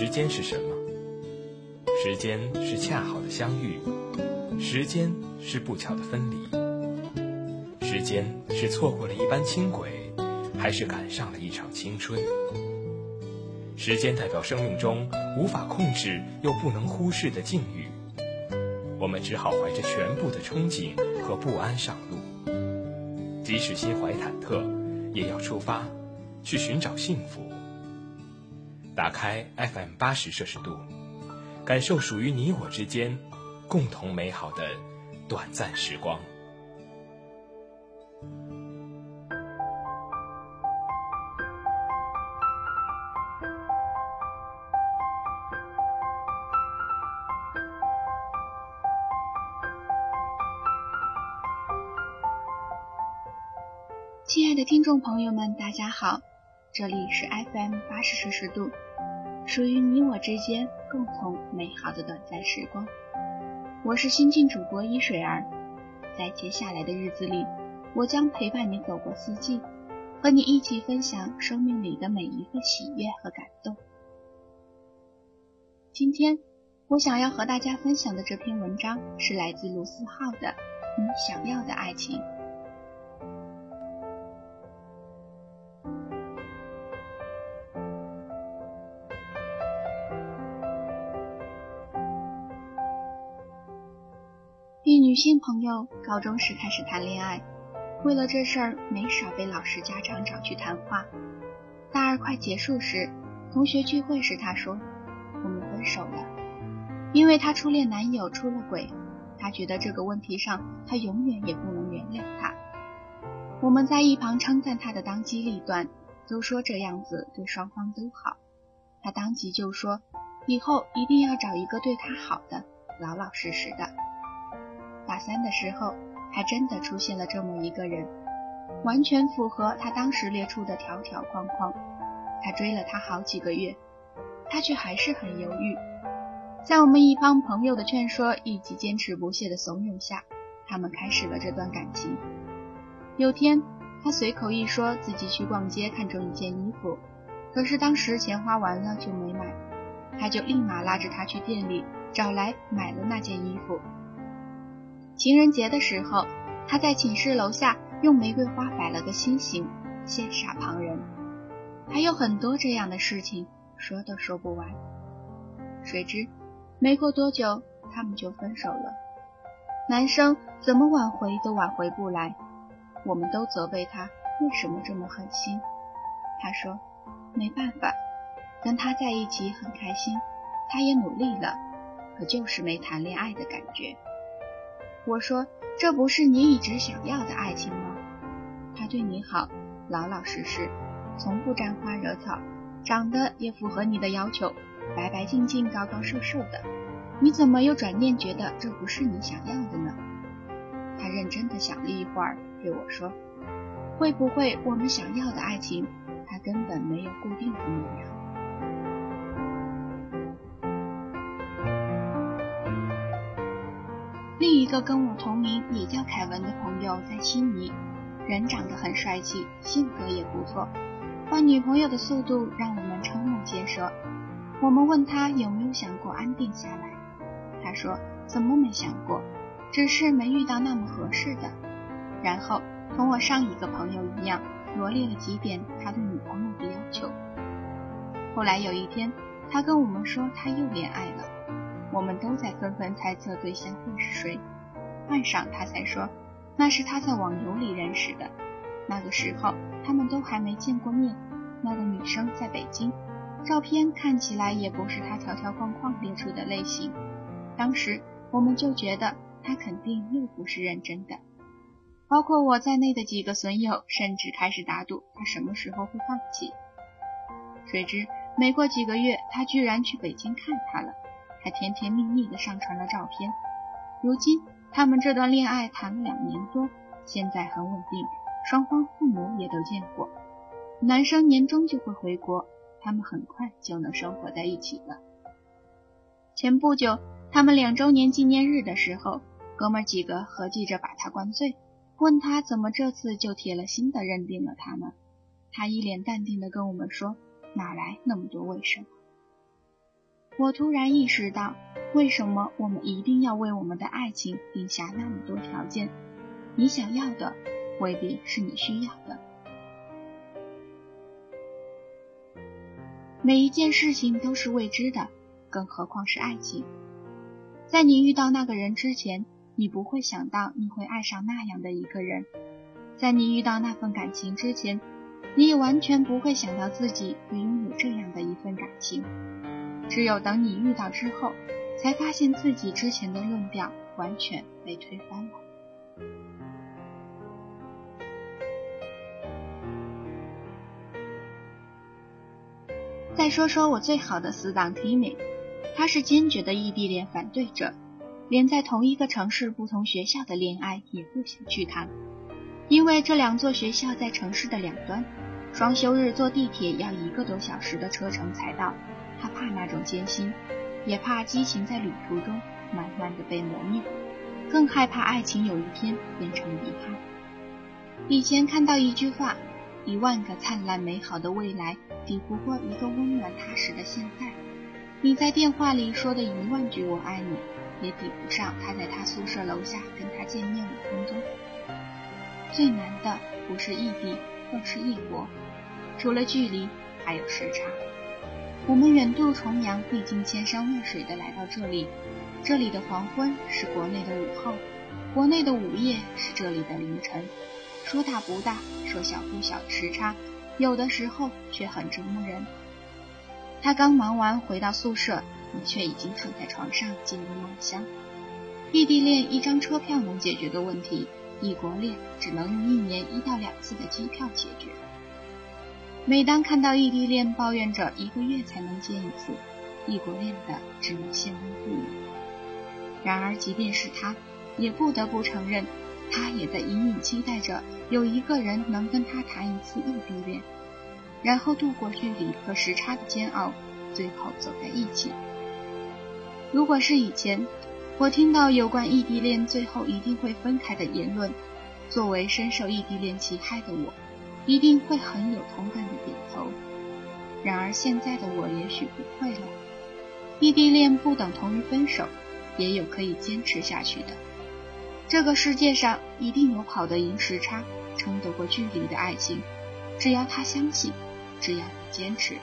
时间是什么？时间是恰好的相遇，时间是不巧的分离，时间是错过了一班轻轨，还是赶上了一场青春？时间代表生命中无法控制又不能忽视的境遇，我们只好怀着全部的憧憬和不安上路，即使心怀忐忑，也要出发，去寻找幸福。打开 FM 八十摄氏度，感受属于你我之间共同美好的短暂时光。亲爱的听众朋友们，大家好，这里是 FM 八十摄氏度，属于你我之间共同美好的短暂时光。我是新晋主播一水儿，在接下来的日子里，我将陪伴你走过四季，和你一起分享生命里的每一个喜悦和感动。今天我想要和大家分享的这篇文章是来自卢思浩的《你想要的爱情》。女性朋友高中时开始谈恋爱，为了这事儿没少被老师、家长找去谈话。大二快结束时，同学聚会时，她说：“我们分手了，因为她初恋男友出了轨，她觉得这个问题上她永远也不能原谅他。”我们在一旁称赞她的当机立断，都说这样子对双方都好。她当即就说：“以后一定要找一个对她好的，老老实实的。”大三的时候，还真的出现了这么一个人，完全符合他当时列出的条条框框。他追了他好几个月，他却还是很犹豫。在我们一帮朋友的劝说以及坚持不懈的怂恿下，他们开始了这段感情。有天，他随口一说自己去逛街看中一件衣服，可是当时钱花完了就没买，他就立马拉着他去店里找来买了那件衣服。情人节的时候，他在寝室楼下用玫瑰花摆了个心形，羡煞旁人。还有很多这样的事情，说都说不完。谁知没过多久，他们就分手了。男生怎么挽回都挽回不来，我们都责备他为什么这么狠心。他说没办法，跟他在一起很开心，他也努力了，可就是没谈恋爱的感觉。我说：“这不是你一直想要的爱情吗？他对你好，老老实实，从不沾花惹草，长得也符合你的要求，白白净净、高高瘦瘦的，你怎么又转念觉得这不是你想要的呢？”他认真的想了一会儿，对我说：“会不会我们想要的爱情，它根本没有固定的模样？”另一个跟我同名也叫凯文的朋友在悉尼，人长得很帅气，性格也不错，换女朋友的速度让我们瞠目结舌。我们问他有没有想过安定下来，他说怎么没想过，只是没遇到那么合适的。然后同我上一个朋友一样，罗列了几点他对女朋友的要求。后来有一天，他跟我们说他又恋爱了。我们都在纷纷猜测对象会是谁。半晌，他才说，那是他在网游里认识的。那个时候，他们都还没见过面。那个女生在北京，照片看起来也不是他条条框框列出的类型。当时我们就觉得他肯定又不是认真的。包括我在内的几个损友，甚至开始打赌他什么时候会放弃。谁知没过几个月，他居然去北京看他了。还甜甜蜜蜜的上传了照片。如今他们这段恋爱谈了两年多，现在很稳定，双方父母也都见过。男生年终就会回国，他们很快就能生活在一起了。前不久他们两周年纪念日的时候，哥们几个合计着把他灌醉，问他怎么这次就铁了心的认定了他们。他一脸淡定的跟我们说：“哪来那么多为什么？”我突然意识到，为什么我们一定要为我们的爱情定下那么多条件？你想要的未必是你需要的。每一件事情都是未知的，更何况是爱情。在你遇到那个人之前，你不会想到你会爱上那样的一个人；在你遇到那份感情之前，你也完全不会想到自己会拥有这样的一份感情。只有等你遇到之后，才发现自己之前的论调完全被推翻了。再说说我最好的死党 Timmy，他是坚决的异地恋反对者，连在同一个城市不同学校的恋爱也不想去谈，因为这两座学校在城市的两端，双休日坐地铁要一个多小时的车程才到。他怕那种艰辛，也怕激情在旅途中慢慢的被磨灭，更害怕爱情有一天变成遗憾。以前看到一句话：一万个灿烂美好的未来，抵不过一个温暖踏实的现在。你在电话里说的一万句我爱你，也抵不上他在他宿舍楼下跟他见面五分钟。最难的不是异地，更是异国，除了距离，还有时差。我们远渡重洋，历经千山万水的来到这里。这里的黄昏是国内的午后，国内的午夜是这里的凌晨。说大不大，说小不小，时差有的时候却很折磨人。他刚忙完回到宿舍，你却已经躺在床上进入梦乡。异地恋一张车票能解决的问题，异国恋只能用一年一到两次的机票解决。每当看到异地恋抱怨着一个月才能见一次，异国恋的只能羡慕不已。然而，即便是他，也不得不承认，他也在隐隐期待着有一个人能跟他谈一次异地恋，然后度过距离和时差的煎熬，最后走在一起。如果是以前，我听到有关异地恋最后一定会分开的言论，作为深受异地恋其害的我。一定会很有同感的点头。然而现在的我也许不会了。异地恋不等同于分手，也有可以坚持下去的。这个世界上一定有跑得赢时差、撑得过距离的爱情，只要他相信，只要你坚持。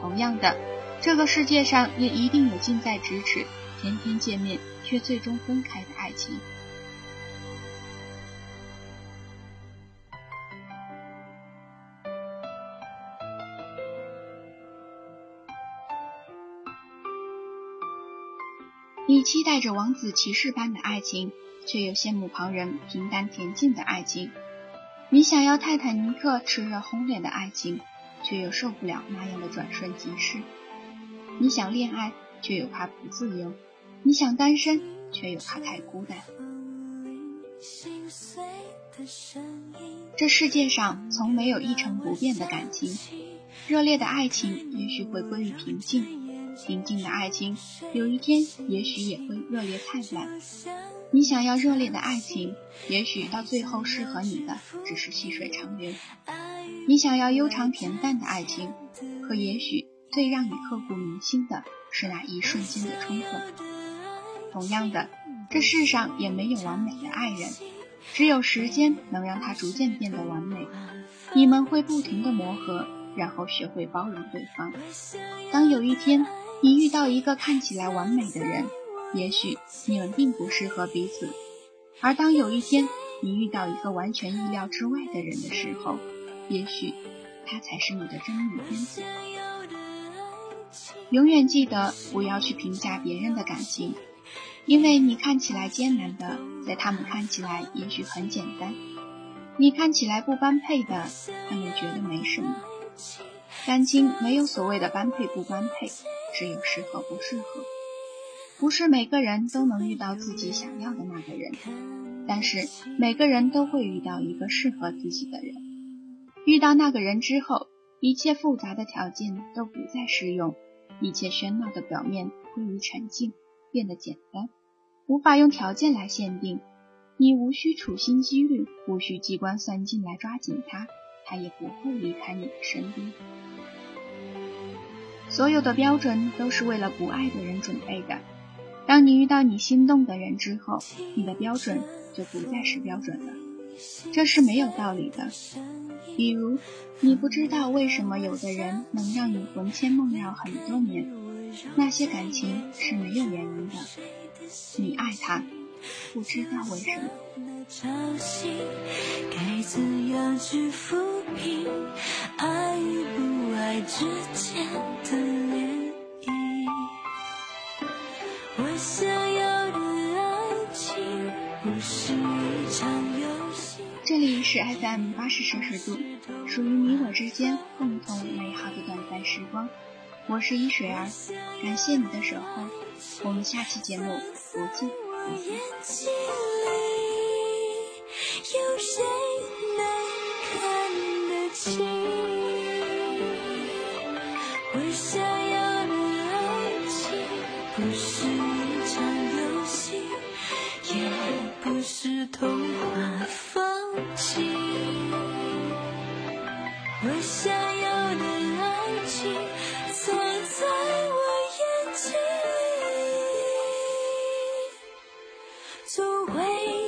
同样的，这个世界上也一定有近在咫尺、天天见面却最终分开的爱情。你期待着王子骑士般的爱情，却又羡慕旁人平淡恬静的爱情；你想要泰坦尼克炽热轰烈的爱情，却又受不了那样的转瞬即逝；你想恋爱，却又怕不自由；你想单身，却又怕太孤单。这世界上从没有一成不变的感情，热烈的爱情也许会归于平静。平静的爱情，有一天也许也会热烈灿烂。你想要热烈的爱情，也许到最后适合你的只是细水长流。你想要悠长恬淡的爱情，可也许最让你刻骨铭心的是那一瞬间的冲动。同样的，这世上也没有完美的爱人，只有时间能让他逐渐变得完美。你们会不停的磨合，然后学会包容对方。当有一天，你遇到一个看起来完美的人，也许你们并不适合彼此；而当有一天你遇到一个完全意料之外的人的时候，也许他才是你的真命天子。永远记得不要去评价别人的感情，因为你看起来艰难的，在他们看起来也许很简单；你看起来不般配的，他们觉得没什么。感情没有所谓的般配不般配。只有适合不适合，不是每个人都能遇到自己想要的那个人，但是每个人都会遇到一个适合自己的人。遇到那个人之后，一切复杂的条件都不再适用，一切喧闹的表面归于沉静，变得简单，无法用条件来限定。你无需处心积虑，无需机关算尽来抓紧他，他也不会离开你的身边。所有的标准都是为了不爱的人准备的。当你遇到你心动的人之后，你的标准就不再是标准了。这是没有道理的。比如，你不知道为什么有的人能让你魂牵梦绕很多年，那些感情是没有原因的。你爱他，不知道为什么。爱与不爱之间的涟漪。我想要的爱情不是一场游戏。这里是 FM 八十摄氏度，属于你我之间共同美好的短暂时光。我是一水儿，感谢你的守候，我们下期节目不见不散。我想要的爱情不是一场游戏，也不是童话风景。我想要的爱情藏在我眼睛里，总会。